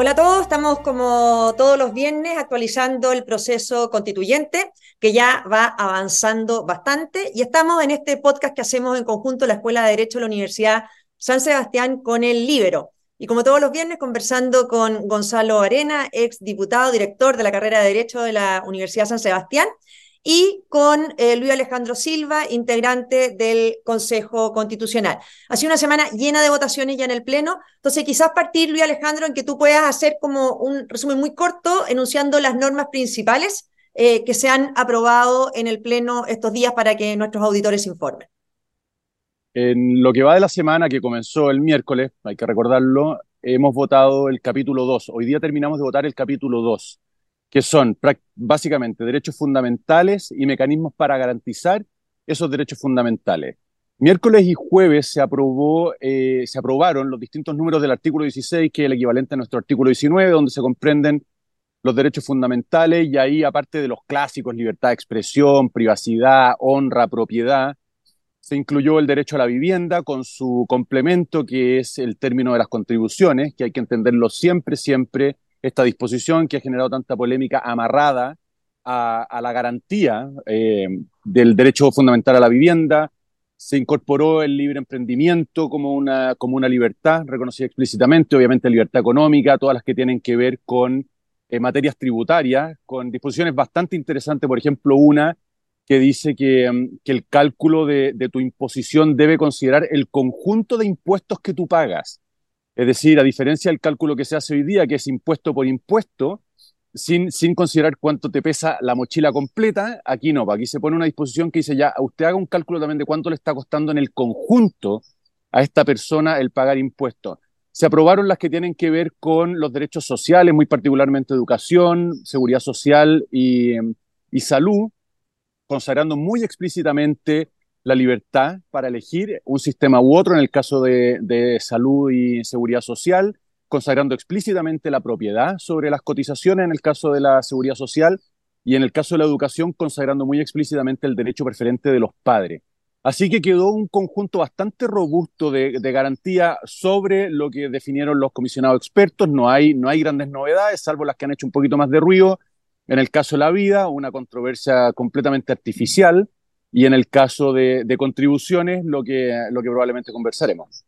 Hola a todos, estamos como todos los viernes actualizando el proceso constituyente que ya va avanzando bastante y estamos en este podcast que hacemos en conjunto la Escuela de Derecho de la Universidad San Sebastián con el Libero. Y como todos los viernes, conversando con Gonzalo Arena, ex diputado, director de la carrera de Derecho de la Universidad San Sebastián, y con eh, Luis Alejandro Silva, integrante del Consejo Constitucional. Ha sido una semana llena de votaciones ya en el Pleno, entonces quizás partir, Luis Alejandro, en que tú puedas hacer como un resumen muy corto, enunciando las normas principales eh, que se han aprobado en el Pleno estos días para que nuestros auditores informen. En lo que va de la semana, que comenzó el miércoles, hay que recordarlo, hemos votado el capítulo 2. Hoy día terminamos de votar el capítulo 2 que son básicamente derechos fundamentales y mecanismos para garantizar esos derechos fundamentales. Miércoles y jueves se, aprobó, eh, se aprobaron los distintos números del artículo 16, que es el equivalente a nuestro artículo 19, donde se comprenden los derechos fundamentales y ahí, aparte de los clásicos, libertad de expresión, privacidad, honra, propiedad, se incluyó el derecho a la vivienda con su complemento, que es el término de las contribuciones, que hay que entenderlo siempre, siempre esta disposición que ha generado tanta polémica amarrada a, la garantía eh, del derecho fundamental a la vivienda. Se incorporó el libre emprendimiento como una, como una libertad reconocida explícitamente, obviamente libertad económica, todas las que tienen que ver con eh, materias tributarias, con disposiciones bastante interesantes, por ejemplo, una que dice que, mm, el cálculo de tu imposición debe considerar el conjunto de impuestos que tú pagas es decir, a diferencia del cálculo que se hace hoy día, que es impuesto por impuesto, sin, sin considerar cuánto te pesa la mochila completa, aquí no, aquí se pone una disposición que dice ya, usted haga un cálculo también de cuánto le está costando en el conjunto a esta persona el pagar impuestos. Se aprobaron las que tienen que ver con los derechos sociales, muy particularmente educación, seguridad social y, y salud, consagrando muy explícitamente la libertad para elegir un sistema u otro en el caso de, salud y seguridad social, consagrando explícitamente la propiedad sobre las cotizaciones en el caso de la seguridad social y en el caso de la educación consagrando muy explícitamente el derecho preferente de los padres. Así que quedó un conjunto bastante robusto de, garantía sobre lo que definieron los comisionados expertos. No hay, no hay grandes novedades, salvo las que han hecho un poquito más de ruido. En el caso de la vida, una controversia completamente artificial y en el caso de, contribuciones, lo que, probablemente conversaremos.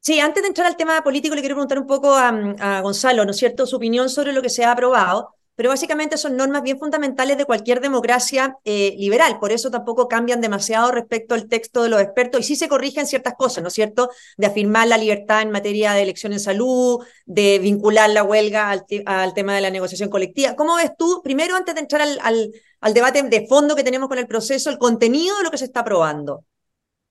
Sí, antes de entrar al tema político, le quiero preguntar un poco a, Gonzalo, ¿no es cierto?, su opinión sobre lo que se ha aprobado pero básicamente son normas bien fundamentales de cualquier democracia eh, liberal, por eso tampoco cambian demasiado respecto al texto de los expertos y sí se corrigen ciertas cosas, ¿no es cierto? De afirmar la libertad en materia de elección en salud, de vincular la huelga al, tema de la negociación colectiva. ¿Cómo ves tú, primero, antes de entrar al debate de fondo que tenemos con el proceso, el contenido de lo que se está aprobando?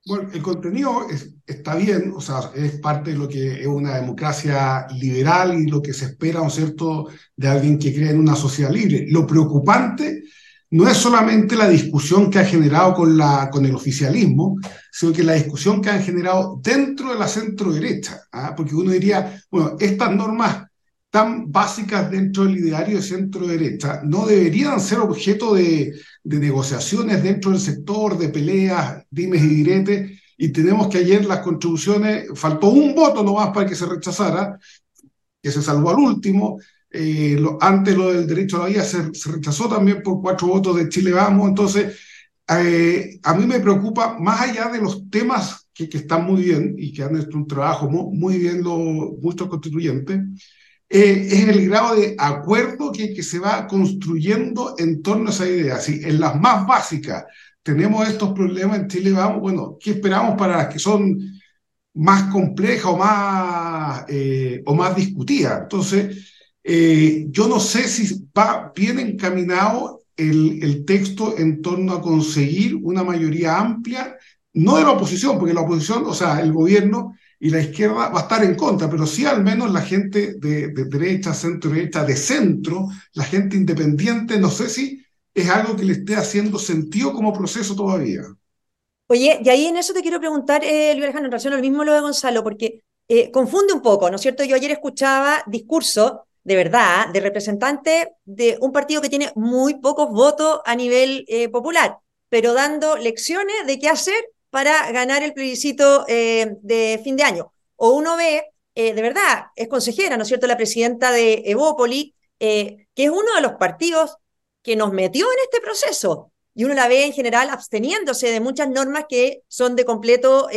Bueno, el contenido está bien, o sea, es parte de lo que es una democracia liberal y lo que se espera, ¿no es cierto?, de alguien que cree en una sociedad libre. Lo preocupante no es solamente la discusión que ha generado con, la, con el oficialismo, sino que la discusión que han generado dentro de la centro derecha, ¿ah? porque uno diría, bueno, estas normas tan básicas dentro del ideario de centro derecha no deberían ser objeto de, negociaciones dentro del sector, de peleas, dimes y diretes, y tenemos que ayer las contribuciones, faltó un voto nomás para que se rechazara, que se salvó al último, eh, antes lo del derecho a la vida se, rechazó también por cuatro votos de Chile Vamos, entonces eh, a mí me preocupa, más allá de los temas que, que están muy bien y que han hecho un trabajo muy, muy bien los, muchos constituyentes, eh, es el grado de acuerdo que, que, se va construyendo en torno a esa idea. Si en las más básicas tenemos estos problemas en Chile, vamos, bueno, ¿qué esperamos para las que son más complejas o más, eh, o más discutidas? Entonces, eh, yo no sé si va bien encaminado el, el texto en torno a conseguir una mayoría amplia, no de la oposición, porque la oposición, o sea, el gobierno y la izquierda va a estar en contra, pero sí al menos la gente de, derecha, centro derecha, de centro, la gente independiente, no sé si es algo que le esté haciendo sentido como proceso todavía. Oye, y ahí en eso te quiero preguntar, eh, Luis Alejandro, en relación al mismo lo de Gonzalo, porque eh, confunde un poco, ¿no es cierto? Yo ayer escuchaba discurso, de verdad, de representantes de un partido que tiene muy pocos votos a nivel eh, popular, pero dando lecciones de qué hacer para ganar el plebiscito eh, de fin de año. O uno ve eh, de verdad, es consejera, ¿no es cierto?, la presidenta de Evópoli, eh, que es uno de los partidos que nos metió en este proceso. Y uno la ve en general absteniéndose de muchas normas que son de completo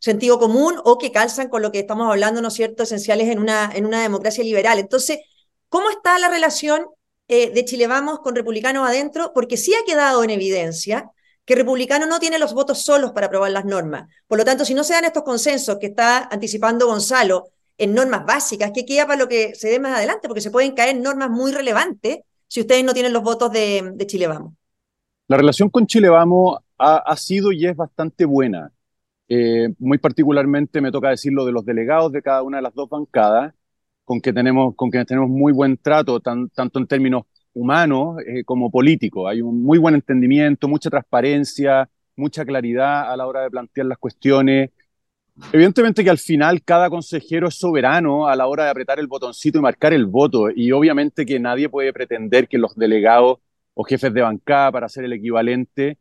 sentido común o que calzan con lo que estamos hablando, ¿no es cierto?, esenciales en una, en una democracia liberal. Entonces, ¿cómo está la relación de Chile Vamos con republicanos adentro? Porque sí ha quedado en evidencia que republicano no tiene los votos solos para aprobar las normas. Por lo tanto, si no se dan estos consensos que está anticipando Gonzalo en normas básicas, ¿qué queda para lo que se dé más adelante? Porque se pueden caer normas muy relevantes si ustedes no tienen los votos de, Chile Vamos. La relación con Chile Vamos ha, sido y es bastante buena. Eh, muy particularmente me toca decirlo de los delegados de cada una de las dos bancadas, con que tenemos, con quienes tenemos muy buen trato, tanto en términos humano eh, como político. Hay un muy buen entendimiento, mucha transparencia, mucha claridad a la hora de plantear las cuestiones. Evidentemente que al final cada consejero es soberano a la hora de apretar el botoncito y marcar el voto y obviamente que nadie puede pretender que los delegados o jefes de bancada para hacer el equivalente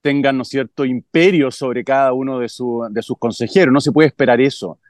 tengan, ¿no cierto?, imperio sobre cada uno de, de sus consejeros. No se puede esperar eso.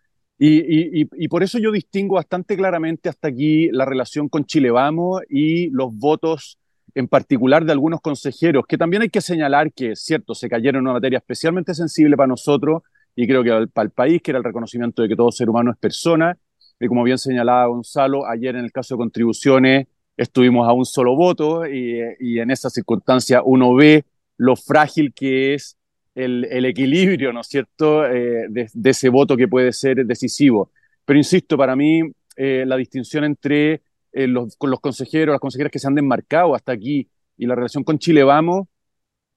Y, por eso yo distingo bastante claramente hasta aquí la relación con Chile Vamos y los votos en particular de algunos consejeros, que también hay que señalar que, cierto, se cayeron en una materia especialmente sensible para nosotros y creo que para el país, que era el reconocimiento de que todo ser humano es persona. Y como bien señalaba Gonzalo, ayer en el caso de contribuciones estuvimos a un solo voto y, y en esa circunstancia uno ve lo frágil que es el, equilibrio, ¿no es cierto?, eh, de, ese voto que puede ser decisivo. Pero insisto, para mí eh, la distinción entre eh, los, los consejeros, las consejeras que se han desmarcado hasta aquí y la relación con Chile Vamos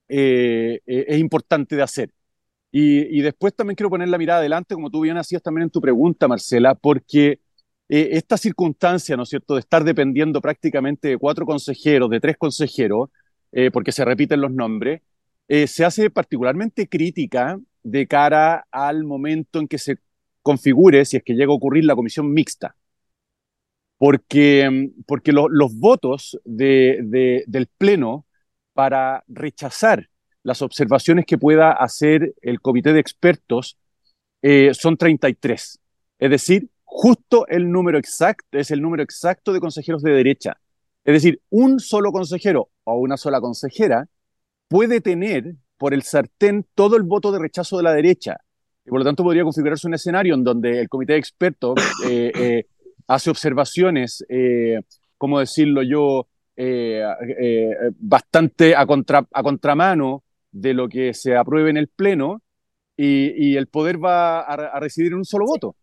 es importante de hacer. Y, después también quiero poner la mirada adelante, como tú bien hacías también en tu pregunta, Marcela, porque esta circunstancia, ¿no es cierto?, de estar dependiendo prácticamente de cuatro consejeros, de tres consejeros, porque se repiten los nombres, eh, se hace particularmente crítica de cara al momento en que se configure, si es que llega a ocurrir, la comisión mixta. Porque, mm, porque los votos de, del Pleno para rechazar las observaciones que pueda hacer el comité de expertos eh, son 33. Es decir, justo el número exacto, es el número exacto de consejeros de derecha. Es decir, un solo consejero o una sola consejera puede tener por el sartén todo el voto de rechazo de la derecha. Y por lo tanto podría configurarse un escenario en donde el comité de expertos eh, eh, hace observaciones, eh, ¿cómo decirlo yo?, bastante a, contra, a contramano de lo que se apruebe en el Pleno y, el poder va a, a recibir un solo voto.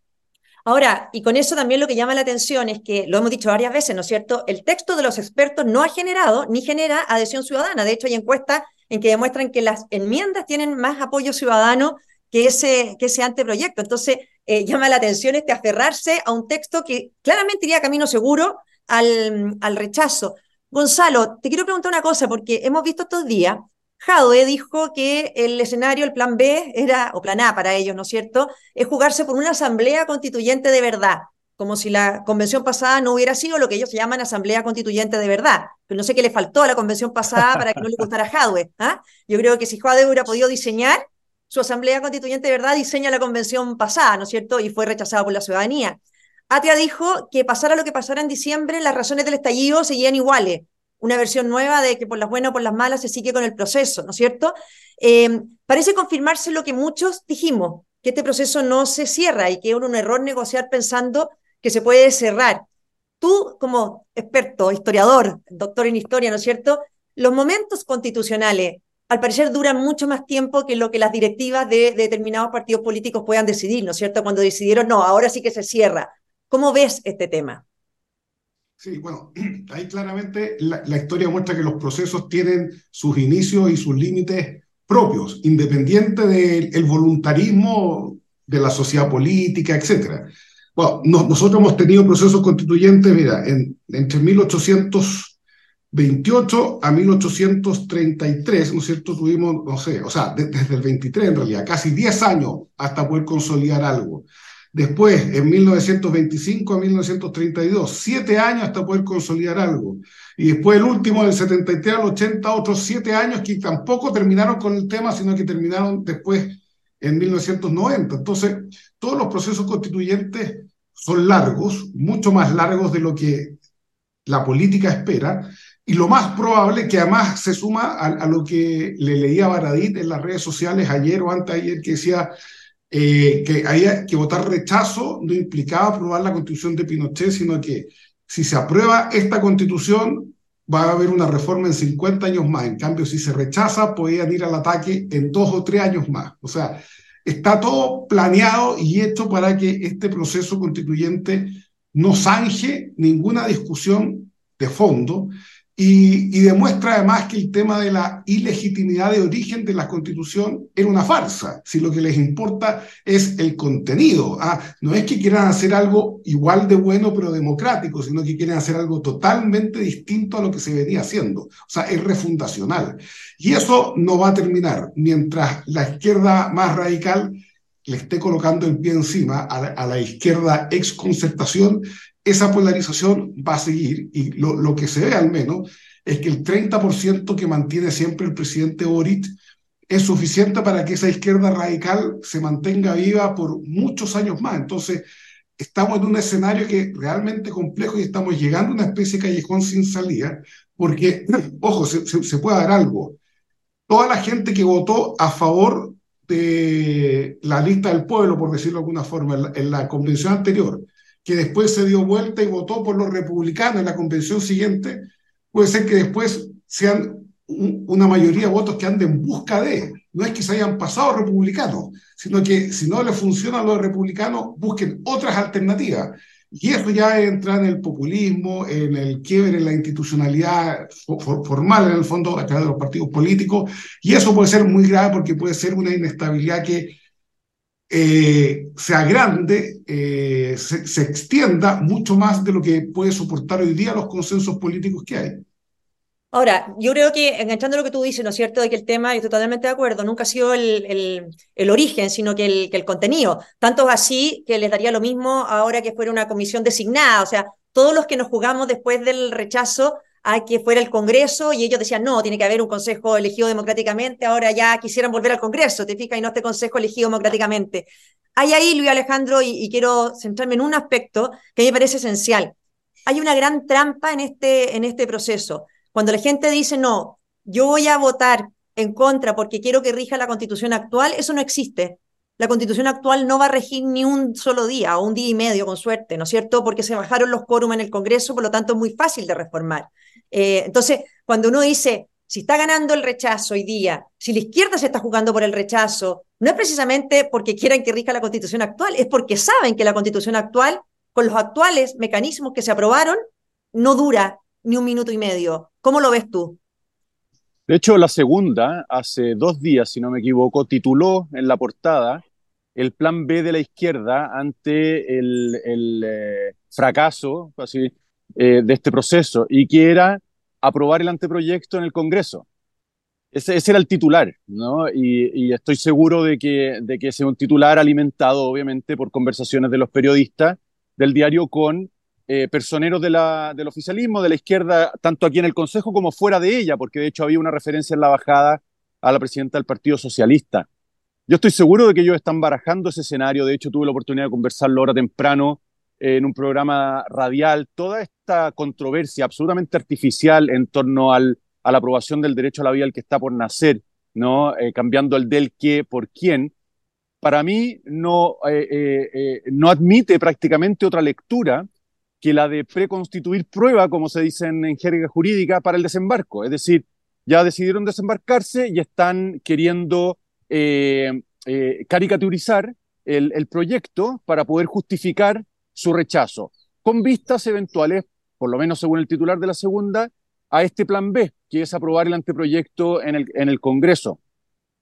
Ahora, y con eso también lo que llama la atención es que, lo hemos dicho varias veces, ¿no es cierto? El texto de los expertos no ha generado ni genera adhesión ciudadana. De hecho, hay encuestas en que demuestran que las enmiendas tienen más apoyo ciudadano que ese, que ese anteproyecto. Entonces, eh, llama la atención este aferrarse a un texto que claramente iría camino seguro al, al rechazo. Gonzalo, te quiero preguntar una cosa, porque hemos visto estos días Jadwe dijo que el escenario, el plan B, era, o plan A para ellos, ¿no es cierto?, es jugarse por una asamblea constituyente de verdad, como si la convención pasada no hubiera sido lo que ellos llaman asamblea constituyente de verdad. Pero no sé qué le faltó a la convención pasada para que no le gustara a Jadwe. ¿ah? Yo creo que si Jadwe hubiera podido diseñar su asamblea constituyente de verdad, diseña la convención pasada, ¿no es cierto?, y fue rechazada por la ciudadanía. Atia dijo que pasara lo que pasara en diciembre, las razones del estallido seguían iguales una versión nueva de que por las buenas o por las malas se sigue con el proceso, ¿no es cierto? Eh, parece confirmarse lo que muchos dijimos, que este proceso no se cierra y que es un error negociar pensando que se puede cerrar. Tú, como experto, historiador, doctor en historia, ¿no es cierto? Los momentos constitucionales, al parecer, duran mucho más tiempo que lo que las directivas de, de determinados partidos políticos puedan decidir, ¿no es cierto? Cuando decidieron, no, ahora sí que se cierra. ¿Cómo ves este tema? Sí, bueno, ahí claramente la, historia muestra que los procesos tienen sus inicios y sus límites propios, independiente del voluntarismo de la sociedad política, etc. Bueno, nosotros hemos tenido procesos constituyentes, mira, en, entre 1828 a 1833, ¿no es cierto? Tuvimos, no sé, o sea, desde el 23 en realidad, casi 10 años hasta poder consolidar algo. Después, en 1925 a 1932, siete años hasta poder consolidar algo. Y después el último, del 73 al 80, otros siete años que tampoco terminaron con el tema, sino que terminaron después en 1990. Entonces, todos los procesos constituyentes son largos, mucho más largos de lo que la política espera, y lo más probable que además se suma a, lo que le leía Baradit en las redes sociales ayer o antes ayer, que decía eh, que, había, que votar rechazo no implicaba aprobar la constitución de Pinochet, sino que si se aprueba esta constitución va a haber una reforma en 50 años más. En cambio, si se rechaza, podrían ir al ataque en dos o tres años más. O sea, está todo planeado y hecho para que este proceso constituyente no zanje ninguna discusión de fondo y, demuestra además que el tema de la ilegitimidad de origen de la constitución era una farsa, si lo que les importa es el contenido. Ah, no es que quieran hacer algo igual de bueno pero democrático, sino que quieren hacer algo totalmente distinto a lo que se venía haciendo. O sea, es refundacional. Y eso no va a terminar mientras la izquierda más radical le esté colocando el pie encima a la, a la izquierda ex concertación esa polarización va a seguir y lo, lo que se ve al menos es que el 30% que mantiene siempre el presidente Boric es suficiente para que esa izquierda radical se mantenga viva por muchos años más. Entonces, estamos en un escenario que es realmente complejo y estamos llegando a una especie de callejón sin salida, porque, ojo, se, se, puede dar algo. Toda la gente que votó a favor de la lista del pueblo, por decirlo de alguna forma, en la convención anterior, que después se dio vuelta y votó por los republicanos en la convención siguiente, puede ser que después sean una mayoría de votos que anden en busca de, no es que se hayan pasado republicanos, sino que si no le funciona a los republicanos, busquen otras alternativas. Y eso ya entra en el populismo, en el quiebre en la institucionalidad formal, en el fondo, a través de los partidos políticos, y eso puede ser muy grave porque puede ser una inestabilidad que eh, sea grande, eh, se, extienda mucho más de lo que puede soportar hoy día los consensos políticos que hay. Ahora, yo creo que, enganchando lo que tú dices, ¿no es cierto?, de que el tema, y estoy totalmente de acuerdo, nunca ha sido el, el, el origen, sino que el, que el contenido. Tanto así que les daría lo mismo ahora que fuera una comisión designada. O sea, todos los que nos jugamos después del rechazo a que fuera el Congreso y ellos decían, no, tiene que haber un Consejo elegido democráticamente, ahora ya quisieran volver al Congreso, te fijas, y no este Consejo elegido democráticamente. Hay ahí, Luis Alejandro, y, quiero centrarme en un aspecto que a mí me parece esencial. Hay una gran trampa en este, en este proceso. Cuando la gente dice, no, yo voy a votar en contra porque quiero que rija la constitución actual, eso no existe. La constitución actual no va a regir ni un solo día o un día y medio, con suerte, ¿no es cierto? Porque se bajaron los quórum en el Congreso, por lo tanto es muy fácil de reformar. Eh, entonces, cuando uno dice, si está ganando el rechazo hoy día, si la izquierda se está jugando por el rechazo, no es precisamente porque quieran que rija la constitución actual, es porque saben que la constitución actual, con los actuales mecanismos que se aprobaron, no dura ni un minuto y medio. ¿Cómo lo ves tú? De hecho, la segunda, hace dos días, si no me equivoco, tituló en la portada el plan B de la izquierda ante el, eh, fracaso así, eh, de este proceso y que era aprobar el anteproyecto en el Congreso. Ese, era el titular, ¿no? Y, estoy seguro de que, de que ese es un titular alimentado, obviamente, por conversaciones de los periodistas del diario con eh, personeros de la, del oficialismo, de la izquierda, tanto aquí en el Consejo como fuera de ella, porque de hecho había una referencia en la bajada a la presidenta del Partido Socialista. Yo estoy seguro de que ellos están barajando ese escenario, de hecho tuve la oportunidad de conversarlo ahora temprano en un programa radial, toda esta controversia absolutamente artificial en torno al, a la aprobación del derecho a la vida al que está por nacer, ¿no? Eh, cambiando el del qué por quién, para mí no, eh, eh, no admite prácticamente otra lectura que la de preconstituir prueba, como se dice en, jerga jurídica, para el desembarco. Es decir, ya decidieron desembarcarse y están queriendo caricaturizar el, el proyecto para poder justificar su rechazo, con vistas eventuales, por lo menos según el titular de la segunda, a este plan B, que es aprobar el anteproyecto en el, en el Congreso,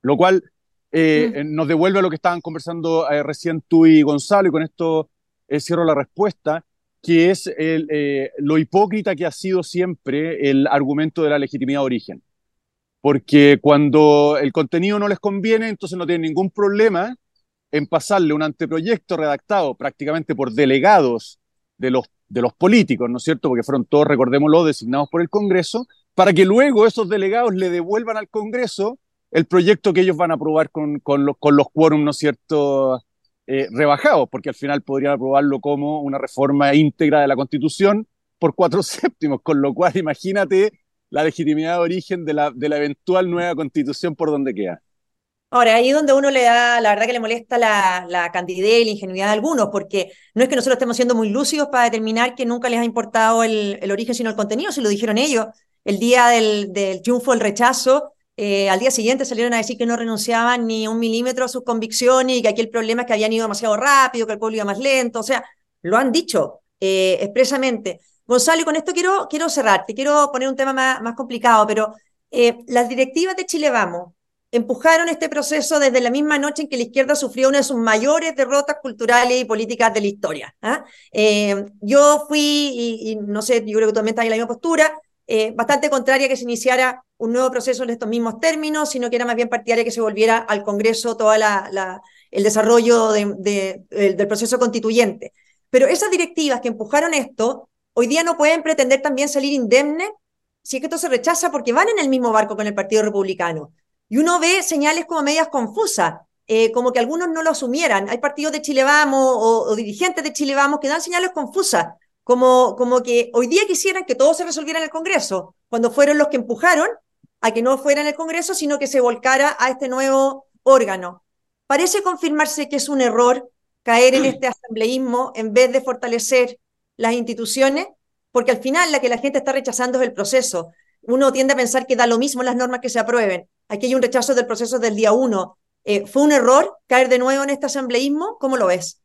lo cual eh, mm. eh, nos devuelve a lo que estaban conversando eh, recién tú y Gonzalo, y con esto cierro la respuesta, que es lo hipócrita que ha sido siempre el argumento de la legitimidad de origen. Porque cuando el contenido no les conviene, entonces no tienen ningún problema en pasarle un anteproyecto redactado prácticamente por delegados de los, de los políticos, ¿no es cierto? Porque fueron todos, recordémoslo, designados por el Congreso, para que luego esos delegados le devuelvan al Congreso el proyecto que ellos van a aprobar con, con, los, con los quórum, ¿no es cierto?, eh, rebajados, porque al final podrían aprobarlo como una reforma íntegra de la Constitución por cuatro séptimos, con lo cual imagínate la legitimidad de origen de la, de la eventual nueva Constitución por donde queda. Ahora, ahí es donde uno le da, la verdad que le molesta la, la candidez y la ingenuidad de algunos, porque no es que nosotros estemos siendo muy lúcidos para determinar que nunca les ha importado el, el origen, sino el contenido, si lo dijeron ellos. El día del, del triunfo, el rechazo, eh, al día siguiente salieron a decir que no renunciaban ni un milímetro a sus convicciones y que aquí el problema es que habían ido demasiado rápido, que el pueblo iba más lento, o sea, lo han dicho eh, expresamente. Gonzalo, y con esto quiero, quiero cerrar, te quiero poner un tema más, más complicado, pero eh, las directivas de Chile Vamos, empujaron este proceso desde la misma noche en que la izquierda sufrió una de sus mayores derrotas culturales y políticas de la historia. ¿ah? Eh, yo fui, y, no sé, yo creo que tú también estás en la misma postura, eh, bastante contraria que se iniciara un nuevo proceso en estos mismos términos, sino que era más bien partidaria que se volviera al Congreso todo el desarrollo de, del proceso constituyente. Pero esas directivas que empujaron esto, hoy día no pueden pretender también salir indemnes si es que esto se rechaza porque van en el mismo barco con el Partido Republicano. Y uno ve señales como medias confusas, eh, como que algunos no lo asumieran. Hay partidos de Chile Vamos o, dirigentes de Chile Vamos que dan señales confusas, como, como que hoy día quisieran que todo se resolviera en el Congreso, cuando fueron los que empujaron a que no fuera en el Congreso, sino que se volcara a este nuevo órgano. Parece confirmarse que es un error caer en este asambleísmo en vez de fortalecer las instituciones, porque al final la que la gente está rechazando es el proceso. Uno tiende a pensar que da lo mismo las normas que se aprueben, Aquí hay un rechazo del proceso del día uno. Eh, ¿Fue un error caer de nuevo en este asambleísmo? ¿Cómo lo ves?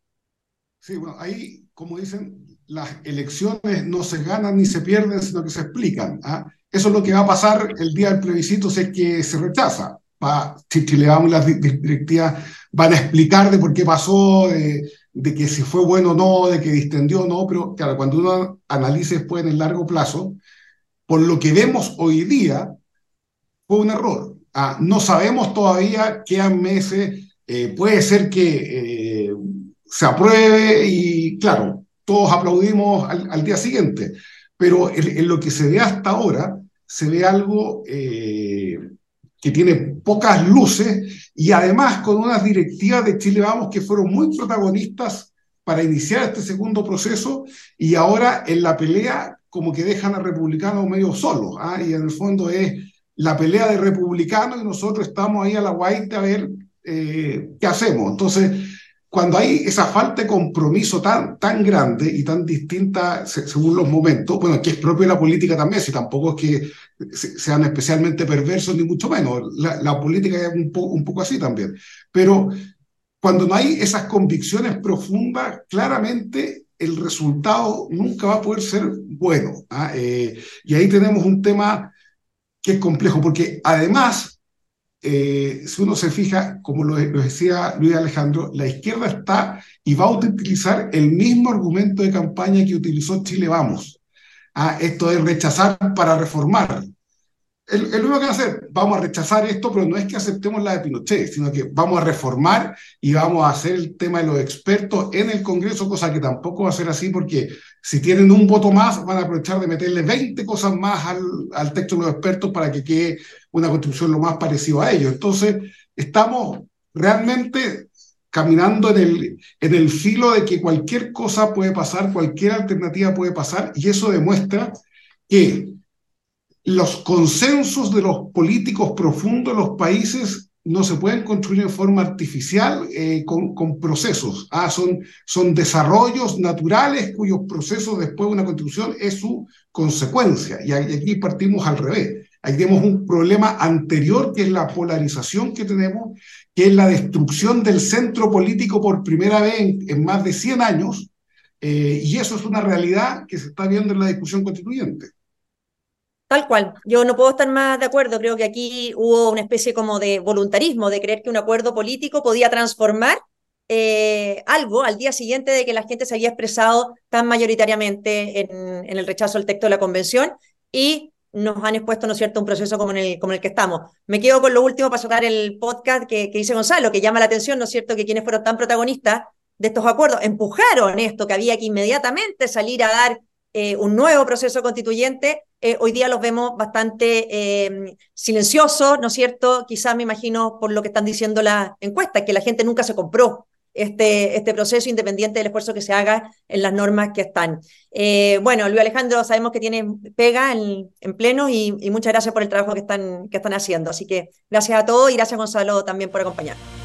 Sí, bueno, ahí, como dicen, las elecciones no se ganan ni se pierden, sino que se explican. ¿ah? Eso es lo que va a pasar el día del plebiscito si es que se rechaza. Va, si, le damos las directivas, van a explicar de por qué pasó, de, de, que si fue bueno o no, de que distendió o no, pero claro, cuando uno analice después en el largo plazo, por lo que vemos hoy día, fue un error. Ah, no sabemos todavía qué meses, eh, puede ser que eh, se apruebe y claro, todos aplaudimos al, día siguiente, pero en, lo que se ve hasta ahora, se ve algo eh, que tiene pocas luces y además con unas directivas de Chile Vamos que fueron muy protagonistas para iniciar este segundo proceso y ahora en la pelea como que dejan a republicanos medio solos, ¿ah? y en el fondo es la pelea de republicanos y nosotros estamos ahí a la guaita a ver eh, qué hacemos. Entonces, cuando hay esa falta de compromiso tan, tan grande y tan distinta según los momentos, bueno, que es propio de la política también, si tampoco es que sean especialmente perversos, ni mucho menos, la, política es un, un poco así también, pero cuando no hay esas convicciones profundas, claramente el resultado nunca va a poder ser bueno. ¿ah? Eh, y ahí tenemos un tema que es complejo, porque además, eh, si uno se fija, como lo, decía Luis Alejandro, la izquierda está y va a utilizar el mismo argumento de campaña que utilizó Chile Vamos. Ah, esto es rechazar para reformar es lo único que va a hacer, vamos a rechazar esto, pero no es que aceptemos la de Pinochet, sino que vamos a reformar y vamos a hacer el tema de los expertos en el Congreso, cosa que tampoco va a ser así porque si tienen un voto más, van a aprovechar de meterle 20 cosas más al, al texto de los expertos para que quede una constitución lo más parecido a ellos. Entonces, estamos realmente caminando en el, en el filo de que cualquier cosa puede pasar, cualquier alternativa puede pasar, y eso demuestra que los consensos de los políticos profundos de los países no se pueden construir en forma artificial eh, con, con, procesos. Ah, son, son desarrollos naturales cuyos procesos después de una constitución es su consecuencia. Y aquí partimos al revés. Aquí tenemos un problema anterior que es la polarización que tenemos, que es la destrucción del centro político por primera vez en, más de 100 años. Eh, y eso es una realidad que se está viendo en la discusión constituyente. Tal cual, yo no puedo estar más de acuerdo, creo que aquí hubo una especie como de voluntarismo, de creer que un acuerdo político podía transformar eh, algo al día siguiente de que la gente se había expresado tan mayoritariamente en, el rechazo al texto de la convención y nos han expuesto, ¿no cierto?, un proceso como en el que estamos. Me quedo con lo último para sacar el podcast que, que dice Gonzalo, que llama la atención, ¿no es cierto?, que quienes fueron tan protagonistas de estos acuerdos empujaron esto, que había que inmediatamente salir a dar eh, un nuevo proceso constituyente eh, hoy día los vemos bastante eh, silenciosos, ¿no es cierto? Quizás me imagino por lo que están diciendo las encuestas, que la gente nunca se compró este, este proceso independiente del esfuerzo que se haga en las normas que están. Eh, bueno, Luis Alejandro, sabemos que tiene pega en, pleno y, y, muchas gracias por el trabajo que están, que están haciendo. Así que gracias a todos y gracias Gonzalo también por acompañarnos.